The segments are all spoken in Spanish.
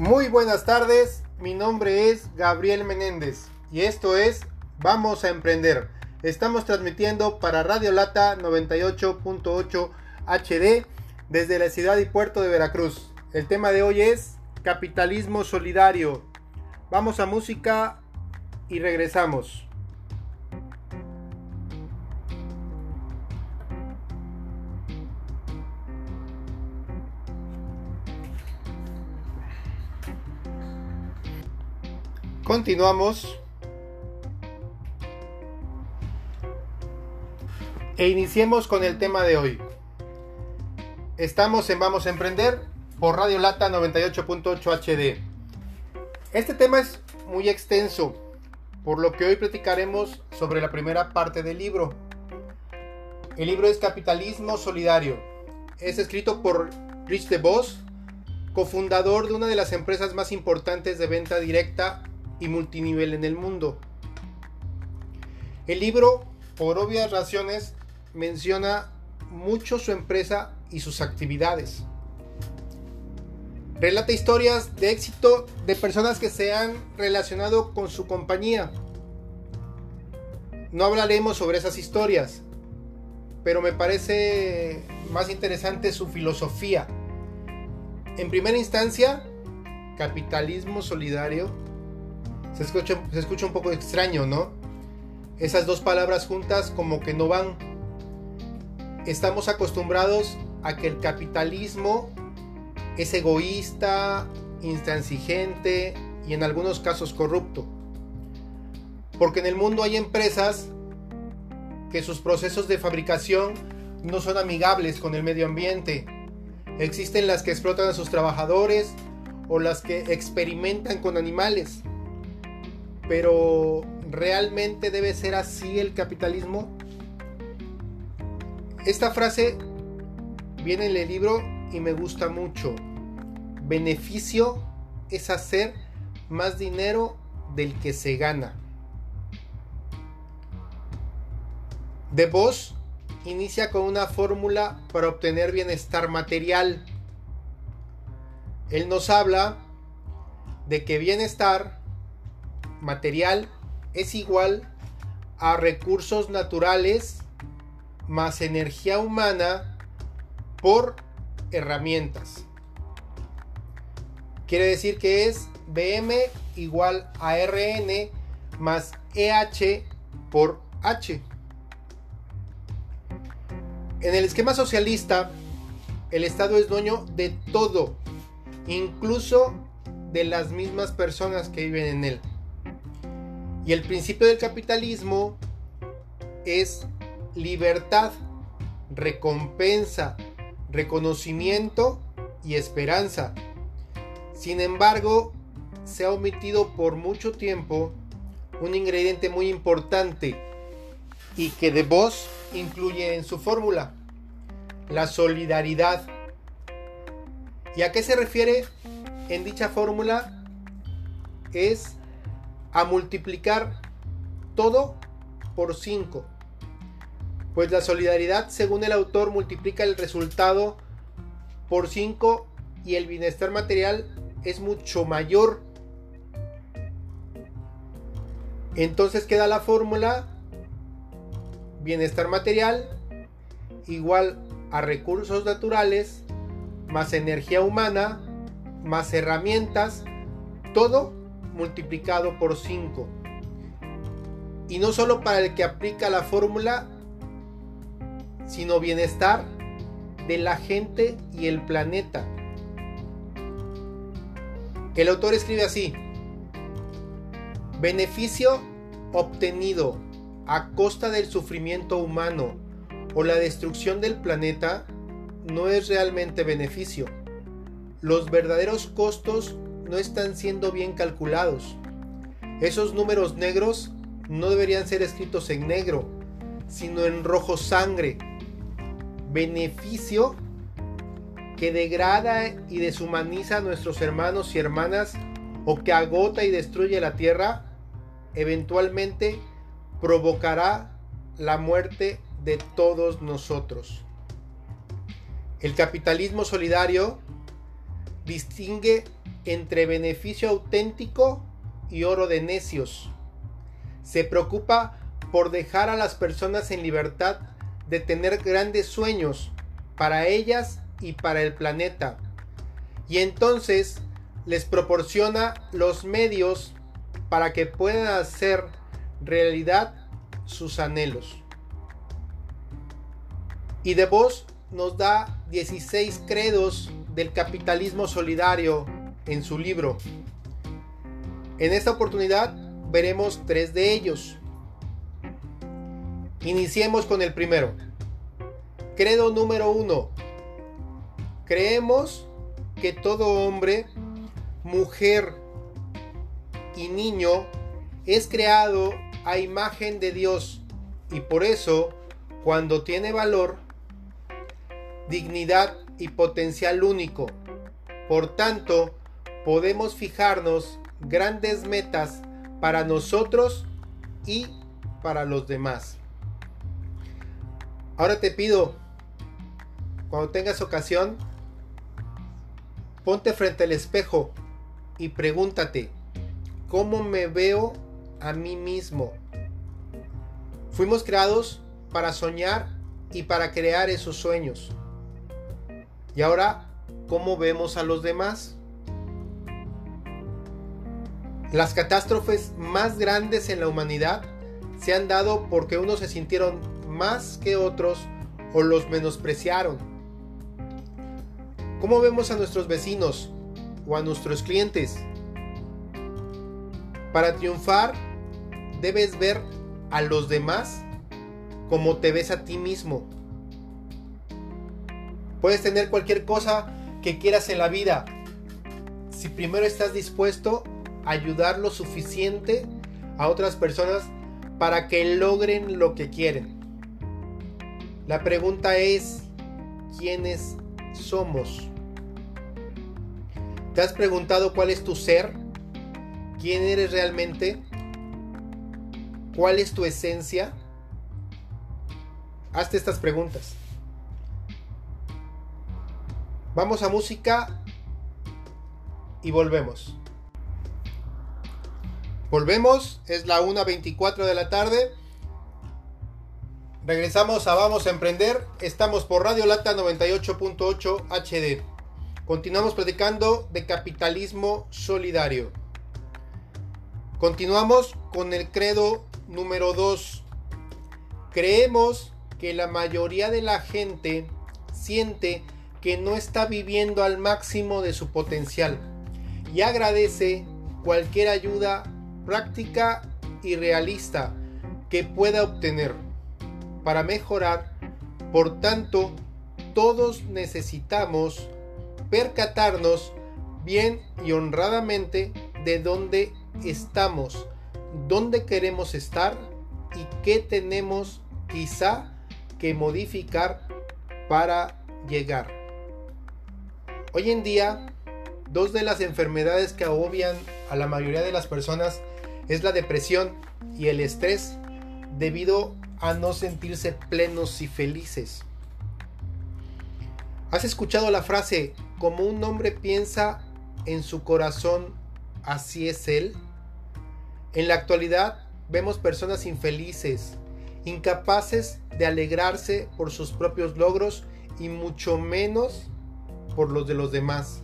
Muy buenas tardes, mi nombre es Gabriel Menéndez y esto es Vamos a Emprender. Estamos transmitiendo para Radio Lata 98.8 HD desde la ciudad y puerto de Veracruz. El tema de hoy es capitalismo solidario. Vamos a música y regresamos. Continuamos. E iniciemos con el tema de hoy. Estamos en Vamos a Emprender por Radio Lata 98.8 HD. Este tema es muy extenso, por lo que hoy platicaremos sobre la primera parte del libro. El libro es Capitalismo Solidario. Es escrito por Rich DeVos, cofundador de una de las empresas más importantes de venta directa y multinivel en el mundo. El libro, por obvias razones, menciona mucho su empresa y sus actividades. Relata historias de éxito de personas que se han relacionado con su compañía. No hablaremos sobre esas historias, pero me parece más interesante su filosofía. En primera instancia, capitalismo solidario se escucha, se escucha un poco extraño, ¿no? Esas dos palabras juntas como que no van. Estamos acostumbrados a que el capitalismo es egoísta, intransigente y en algunos casos corrupto. Porque en el mundo hay empresas que sus procesos de fabricación no son amigables con el medio ambiente. Existen las que explotan a sus trabajadores o las que experimentan con animales. Pero ¿realmente debe ser así el capitalismo? Esta frase viene en el libro y me gusta mucho. Beneficio es hacer más dinero del que se gana. De Vos inicia con una fórmula para obtener bienestar material. Él nos habla de que bienestar material es igual a recursos naturales más energía humana por herramientas. Quiere decir que es BM igual a RN más EH por H. En el esquema socialista, el Estado es dueño de todo, incluso de las mismas personas que viven en él. Y el principio del capitalismo es libertad, recompensa, reconocimiento y esperanza. Sin embargo, se ha omitido por mucho tiempo un ingrediente muy importante y que De Vos incluye en su fórmula, la solidaridad. ¿Y a qué se refiere en dicha fórmula? Es a multiplicar todo por 5. Pues la solidaridad, según el autor, multiplica el resultado por 5 y el bienestar material es mucho mayor. Entonces queda la fórmula bienestar material igual a recursos naturales más energía humana más herramientas, todo multiplicado por 5. Y no solo para el que aplica la fórmula, sino bienestar de la gente y el planeta. El autor escribe así, beneficio obtenido a costa del sufrimiento humano o la destrucción del planeta no es realmente beneficio. Los verdaderos costos no están siendo bien calculados. Esos números negros no deberían ser escritos en negro, sino en rojo sangre. Beneficio que degrada y deshumaniza a nuestros hermanos y hermanas o que agota y destruye la tierra, eventualmente provocará la muerte de todos nosotros. El capitalismo solidario distingue entre beneficio auténtico y oro de necios. Se preocupa por dejar a las personas en libertad de tener grandes sueños para ellas y para el planeta. Y entonces les proporciona los medios para que puedan hacer realidad sus anhelos. Y de vos nos da 16 credos del capitalismo solidario en su libro. En esta oportunidad veremos tres de ellos. Iniciemos con el primero. Credo número uno. Creemos que todo hombre, mujer y niño es creado a imagen de Dios y por eso, cuando tiene valor, dignidad y potencial único. Por tanto, podemos fijarnos grandes metas para nosotros y para los demás. Ahora te pido, cuando tengas ocasión, ponte frente al espejo y pregúntate, ¿cómo me veo a mí mismo? Fuimos creados para soñar y para crear esos sueños. Y ahora, ¿cómo vemos a los demás? Las catástrofes más grandes en la humanidad se han dado porque unos se sintieron más que otros o los menospreciaron. ¿Cómo vemos a nuestros vecinos o a nuestros clientes? Para triunfar debes ver a los demás como te ves a ti mismo. Puedes tener cualquier cosa que quieras en la vida. Si primero estás dispuesto ayudar lo suficiente a otras personas para que logren lo que quieren. La pregunta es, ¿quiénes somos? ¿Te has preguntado cuál es tu ser? ¿Quién eres realmente? ¿Cuál es tu esencia? Hazte estas preguntas. Vamos a música y volvemos. Volvemos, es la 1.24 de la tarde. Regresamos a Vamos a Emprender. Estamos por Radio Lata 98.8 HD. Continuamos platicando de capitalismo solidario. Continuamos con el credo número 2. Creemos que la mayoría de la gente siente que no está viviendo al máximo de su potencial y agradece cualquier ayuda práctica y realista que pueda obtener para mejorar. Por tanto, todos necesitamos percatarnos bien y honradamente de dónde estamos, dónde queremos estar y qué tenemos quizá que modificar para llegar. Hoy en día, dos de las enfermedades que agobian a la mayoría de las personas es la depresión y el estrés debido a no sentirse plenos y felices. ¿Has escuchado la frase, como un hombre piensa en su corazón, así es él? En la actualidad vemos personas infelices, incapaces de alegrarse por sus propios logros y mucho menos por los de los demás.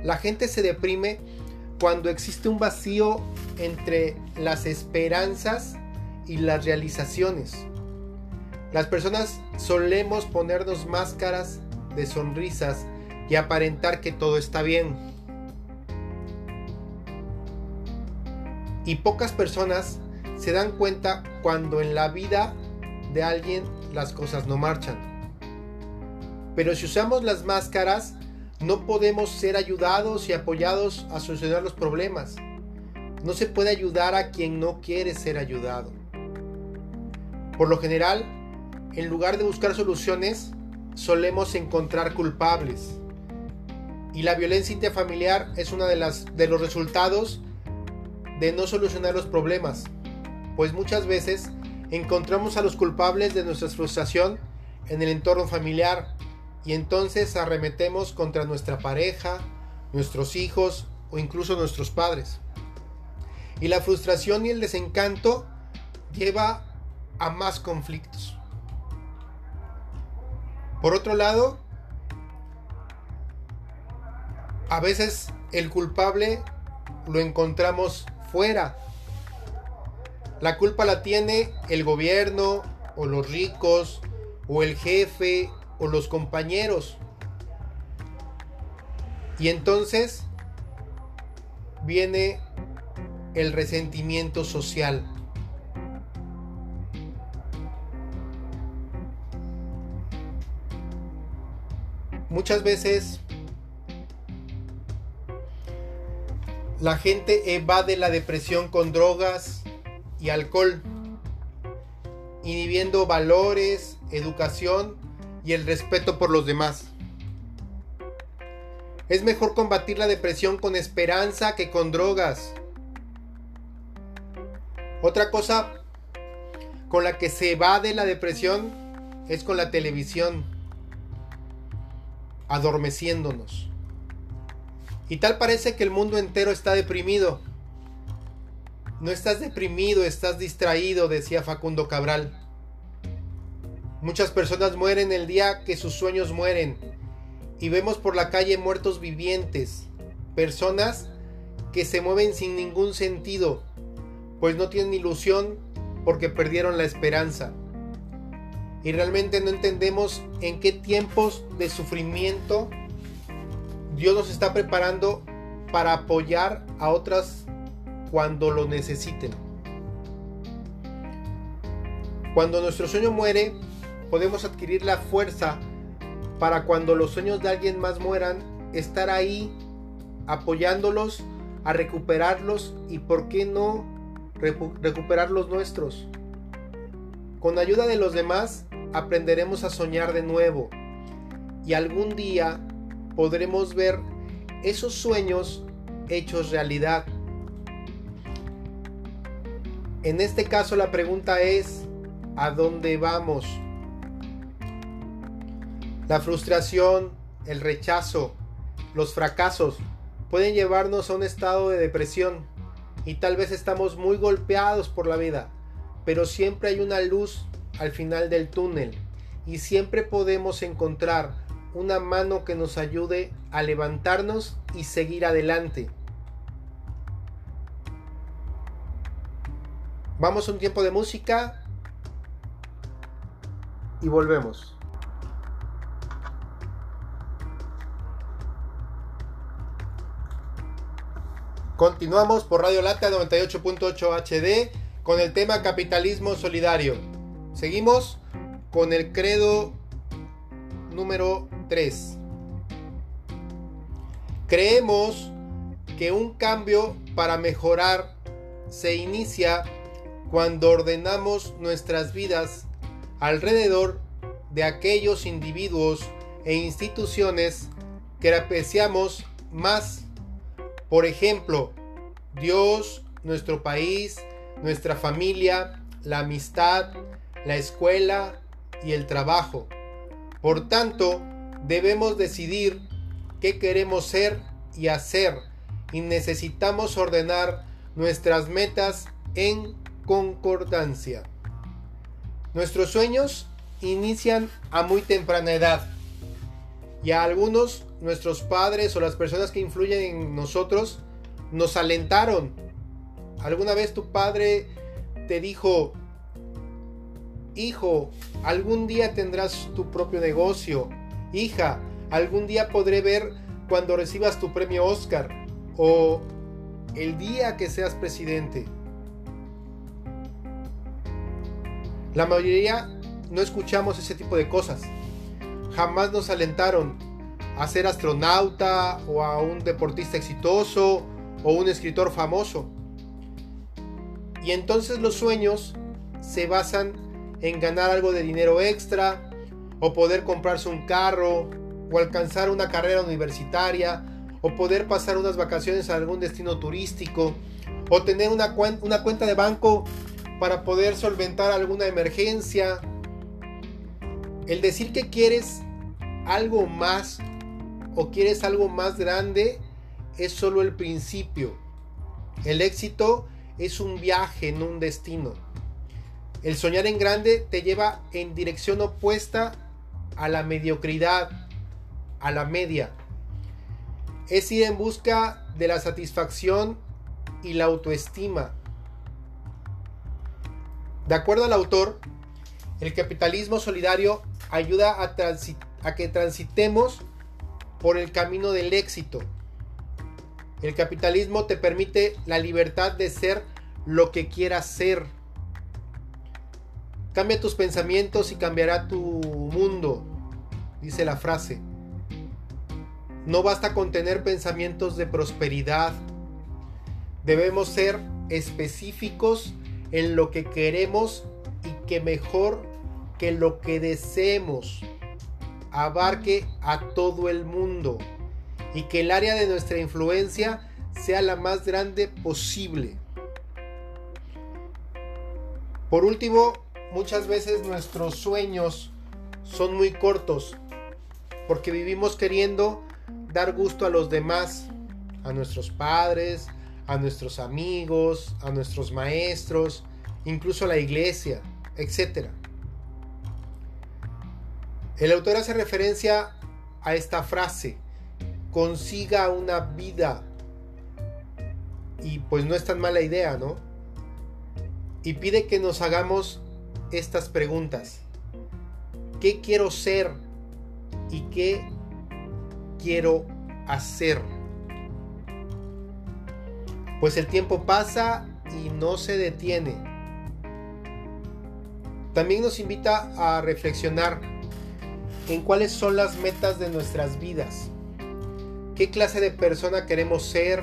La gente se deprime cuando existe un vacío entre las esperanzas y las realizaciones. Las personas solemos ponernos máscaras de sonrisas y aparentar que todo está bien. Y pocas personas se dan cuenta cuando en la vida de alguien las cosas no marchan. Pero si usamos las máscaras, no podemos ser ayudados y apoyados a solucionar los problemas. No se puede ayudar a quien no quiere ser ayudado. Por lo general, en lugar de buscar soluciones, solemos encontrar culpables. Y la violencia intrafamiliar es uno de, de los resultados de no solucionar los problemas, pues muchas veces encontramos a los culpables de nuestra frustración en el entorno familiar y entonces arremetemos contra nuestra pareja, nuestros hijos o incluso nuestros padres. Y la frustración y el desencanto lleva a más conflictos. Por otro lado, a veces el culpable lo encontramos fuera. La culpa la tiene el gobierno o los ricos o el jefe o los compañeros. Y entonces viene el resentimiento social. Muchas veces la gente evade la depresión con drogas y alcohol, inhibiendo valores, educación y el respeto por los demás. Es mejor combatir la depresión con esperanza que con drogas. Otra cosa con la que se evade la depresión es con la televisión, adormeciéndonos. Y tal parece que el mundo entero está deprimido. No estás deprimido, estás distraído, decía Facundo Cabral. Muchas personas mueren el día que sus sueños mueren y vemos por la calle muertos vivientes, personas que se mueven sin ningún sentido, pues no tienen ilusión porque perdieron la esperanza. Y realmente no entendemos en qué tiempos de sufrimiento Dios nos está preparando para apoyar a otras cuando lo necesiten. Cuando nuestro sueño muere, podemos adquirir la fuerza para cuando los sueños de alguien más mueran, estar ahí apoyándolos a recuperarlos y por qué no recuperar los nuestros. Con ayuda de los demás aprenderemos a soñar de nuevo y algún día podremos ver esos sueños hechos realidad. En este caso la pregunta es, ¿a dónde vamos? La frustración, el rechazo, los fracasos pueden llevarnos a un estado de depresión y tal vez estamos muy golpeados por la vida, pero siempre hay una luz al final del túnel y siempre podemos encontrar una mano que nos ayude a levantarnos y seguir adelante. Vamos un tiempo de música y volvemos. Continuamos por Radio Lata 98.8 HD con el tema capitalismo solidario. Seguimos con el credo número 3. Creemos que un cambio para mejorar se inicia cuando ordenamos nuestras vidas alrededor de aquellos individuos e instituciones que apreciamos más por ejemplo, Dios, nuestro país, nuestra familia, la amistad, la escuela y el trabajo. Por tanto, debemos decidir qué queremos ser y hacer y necesitamos ordenar nuestras metas en concordancia. Nuestros sueños inician a muy temprana edad y a algunos nuestros padres o las personas que influyen en nosotros nos alentaron. ¿Alguna vez tu padre te dijo, hijo, algún día tendrás tu propio negocio? Hija, algún día podré ver cuando recibas tu premio Oscar o el día que seas presidente. La mayoría no escuchamos ese tipo de cosas. Jamás nos alentaron a ser astronauta o a un deportista exitoso o un escritor famoso. Y entonces los sueños se basan en ganar algo de dinero extra o poder comprarse un carro o alcanzar una carrera universitaria o poder pasar unas vacaciones a algún destino turístico o tener una, una cuenta de banco para poder solventar alguna emergencia. El decir que quieres algo más o quieres algo más grande es solo el principio. El éxito es un viaje, no un destino. El soñar en grande te lleva en dirección opuesta a la mediocridad, a la media. Es ir en busca de la satisfacción y la autoestima. De acuerdo al autor, el capitalismo solidario ayuda a, que transitemos por el camino del éxito. El capitalismo te permite la libertad de ser lo que quieras ser. Cambia tus pensamientos y cambiará tu mundo, dice la frase. No basta con tener pensamientos de prosperidad. Debemos ser específicos en lo que queremos y que mejor que lo que deseemos abarque a todo el mundo y que el área de nuestra influencia sea la más grande posible. Por último, muchas veces nuestros sueños son muy cortos porque vivimos queriendo dar gusto a los demás, a nuestros padres, a nuestros amigos, a nuestros maestros, incluso a la iglesia, etc. El autor hace referencia a esta frase, consiga una vida. Y pues no es tan mala idea, ¿no? Y pide que nos hagamos estas preguntas. ¿Qué quiero ser? ¿Y qué quiero hacer? Pues el tiempo pasa y no se detiene. También nos invita a reflexionar en cuáles son las metas de nuestras vidas. ¿Qué clase de persona queremos ser?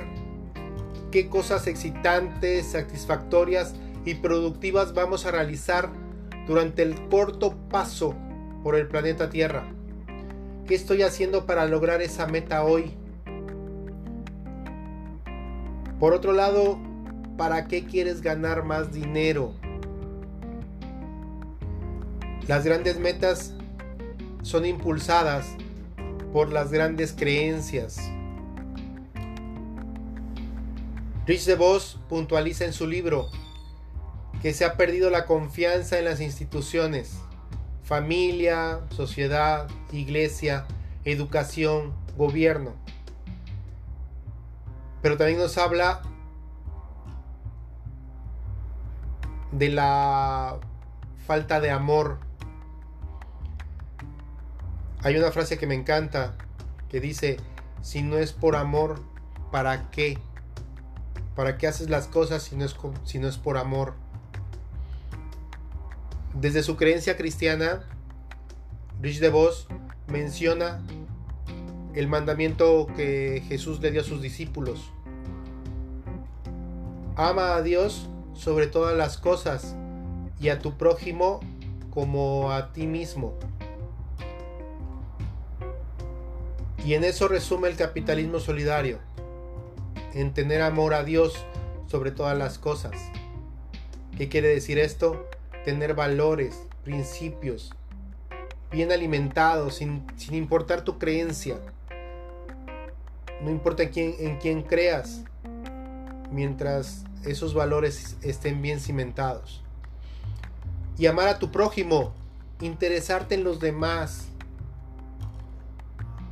¿Qué cosas excitantes, satisfactorias y productivas vamos a realizar durante el corto paso por el planeta Tierra? ¿Qué estoy haciendo para lograr esa meta hoy? Por otro lado, ¿para qué quieres ganar más dinero? Las grandes metas son impulsadas por las grandes creencias. Rich DeVos puntualiza en su libro que se ha perdido la confianza en las instituciones familia, sociedad, iglesia, educación, gobierno. Pero también nos habla de la falta de amor. Hay una frase que me encanta que dice, si no es por amor, ¿para qué? ¿Para qué haces las cosas si no es, por amor? Desde su creencia cristiana, Rich DeVos menciona el mandamiento que Jesús le dio a sus discípulos. Ama a Dios sobre todas las cosas y a tu prójimo como a ti mismo. Y en eso resume el capitalismo solidario, en tener amor a Dios sobre todas las cosas. ¿Qué quiere decir esto? tener valores, principios, bien alimentados, sin, importar tu creencia. No importa en quién, en quién creas, mientras esos valores estén bien cimentados. Y amar a tu prójimo, interesarte en los demás,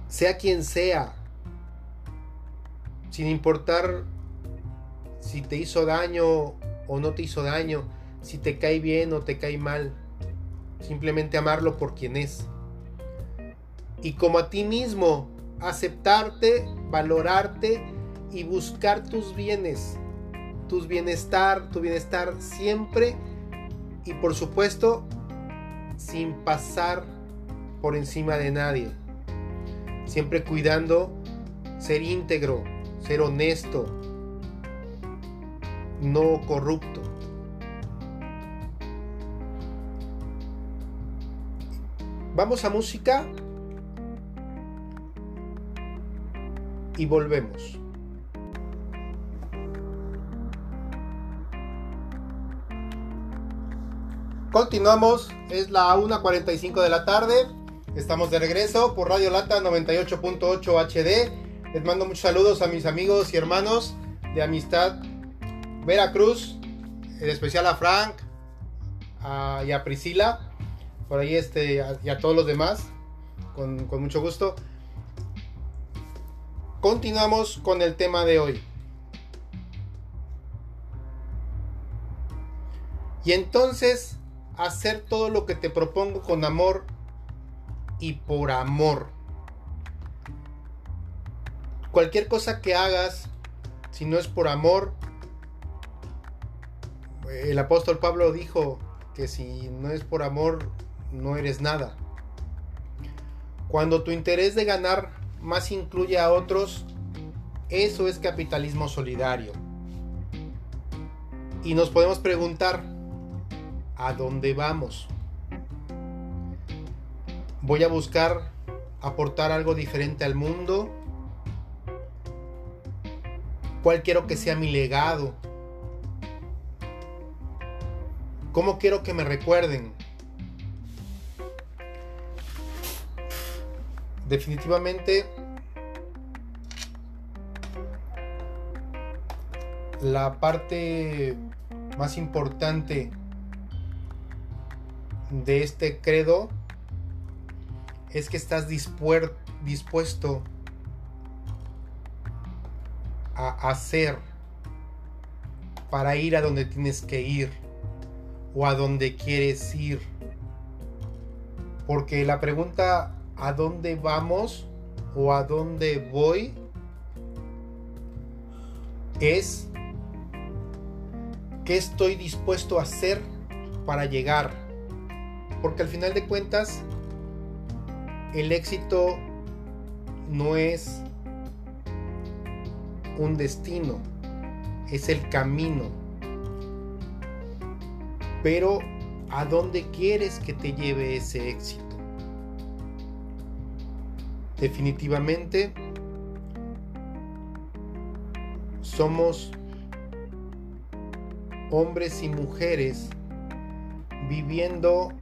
sea quien sea, sin importar si te hizo daño o no te hizo daño, si te cae bien o te cae mal. Simplemente amarlo por quien es. Y como a ti mismo, aceptarte, valorarte y buscar tus bienes, tus bienestar, tu bienestar siempre y por supuesto sin pasar por encima de nadie. Siempre cuidando ser íntegro, ser honesto, no corrupto. Vamos a música y volvemos. Continuamos, es la 1.45 de la tarde. Estamos de regreso por Radio Lata 98.8 HD Les mando muchos saludos a mis amigos y hermanos de amistad Veracruz, en especial a Frank y a Priscila, por ahí este, y a todos los demás, con, con mucho gusto. Continuamos con el tema de hoy. Y entonces hacer todo lo que te propongo con amor y por amor. Cualquier cosa que hagas, si no es por amor, el apóstol Pablo dijo que si no es por amor, no eres nada. Cuando tu interés de ganar más incluye a otros, eso es capitalismo solidario. Y nos podemos preguntar, ¿a dónde vamos? ¿Voy a buscar aportar algo diferente al mundo? ¿Cuál quiero que sea mi legado? ¿Cómo quiero que me recuerden? Definitivamente la parte más importante de este credo es que estás dispuesto a hacer para ir a donde tienes que ir o a donde quieres ir. Porque la pregunta ¿a dónde vamos o a dónde voy? es ¿qué estoy dispuesto a hacer para llegar? Porque al final de cuentas el éxito no es un destino, es el camino. Pero ¿a dónde quieres que te lleve ese éxito? Definitivamente somos hombres y mujeres viviendo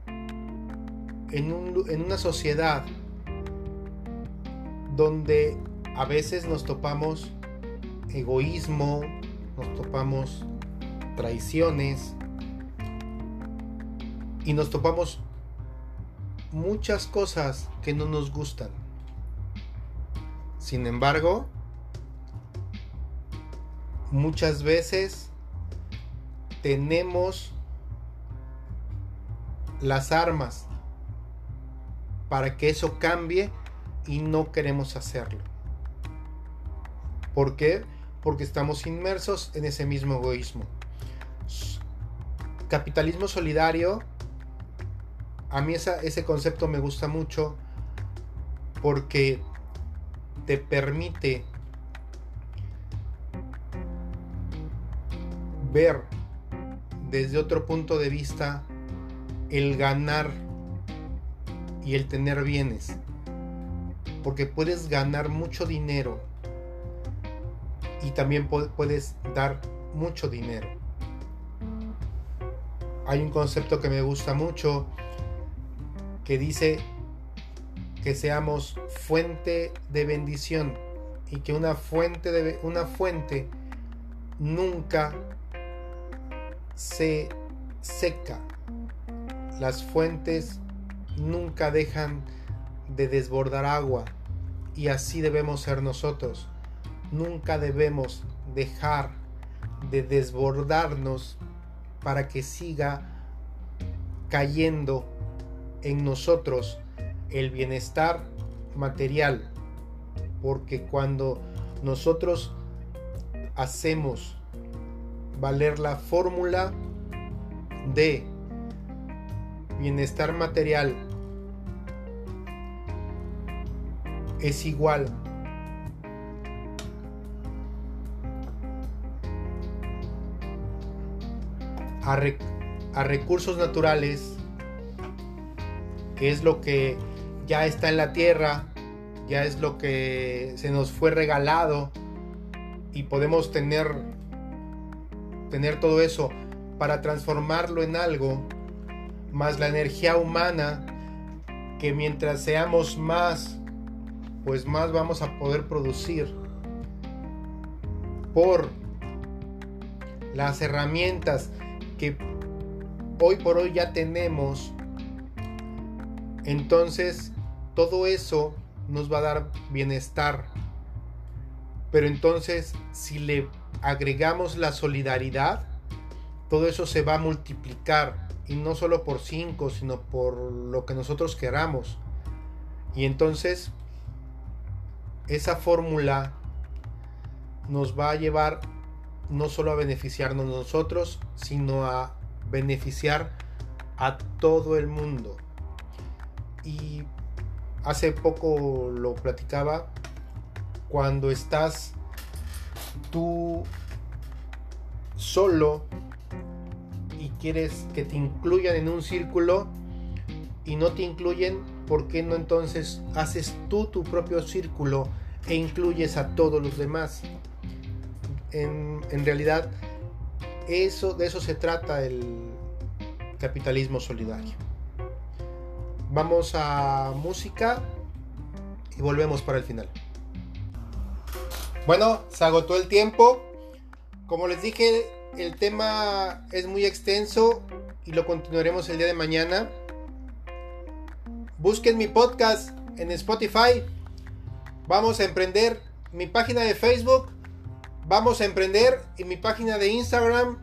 en, en, una sociedad donde a veces nos topamos egoísmo, nos topamos traiciones y nos topamos muchas cosas que no nos gustan. Sin embargo, muchas veces tenemos las armas para que eso cambie y no queremos hacerlo. ¿Por qué? Porque estamos inmersos en ese mismo egoísmo. Capitalismo solidario, a mí ese concepto me gusta mucho porque te permite ver desde otro punto de vista el ganar y el tener bienes. Porque puedes ganar mucho dinero y también puedes dar mucho dinero. Hay un concepto que me gusta mucho que dice que seamos fuente de bendición y que una fuente de una fuente nunca se seca. Las fuentes nunca dejan de desbordar agua y así debemos ser nosotros. Nunca debemos dejar de desbordarnos para que siga cayendo en nosotros el bienestar material. Porque cuando nosotros hacemos valer la fórmula de bienestar material es igual. A, a, recursos naturales, que es lo que ya está en la tierra, ya es lo que se nos fue regalado y podemos tener tener todo eso para transformarlo en algo, más la energía humana, que mientras seamos más pues más vamos a poder producir por las herramientas que hoy por hoy ya tenemos. Entonces, todo eso nos va a dar bienestar. Pero entonces, si le agregamos la solidaridad, todo eso se va a multiplicar. Y no solo por 5, sino por lo que nosotros queramos. Y entonces, esa fórmula nos va a llevar no solo a beneficiarnos nosotros, sino a beneficiar a todo el mundo. Y hace poco lo platicaba, cuando estás tú solo y quieres que te incluyan en un círculo y no te incluyen, ¿por qué no entonces haces tú tu propio círculo e incluyes a todos los demás? En, realidad, eso, de eso se trata el capitalismo solidario. Vamos a música y volvemos para el final. Bueno, se agotó el tiempo. Como les dije, el tema es muy extenso y lo continuaremos el día de mañana. Busquen mi podcast en Spotify. Vamos a emprender mi página de Facebook. Vamos a emprender y mi página de Instagram.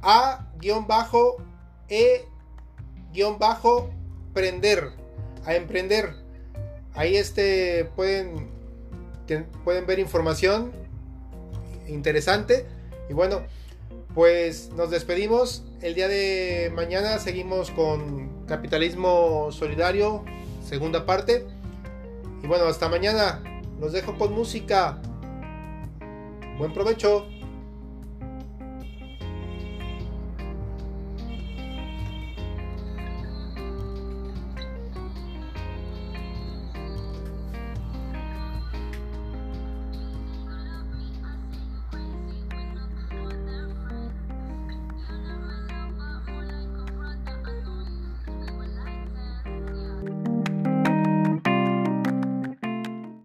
A-E-prender. A emprender. Ahí este pueden, pueden ver información interesante. Y bueno, pues nos despedimos. El día de mañana seguimos con Capitalismo Solidario, segunda parte. Y bueno, hasta mañana. Los dejo con música. Buen provecho.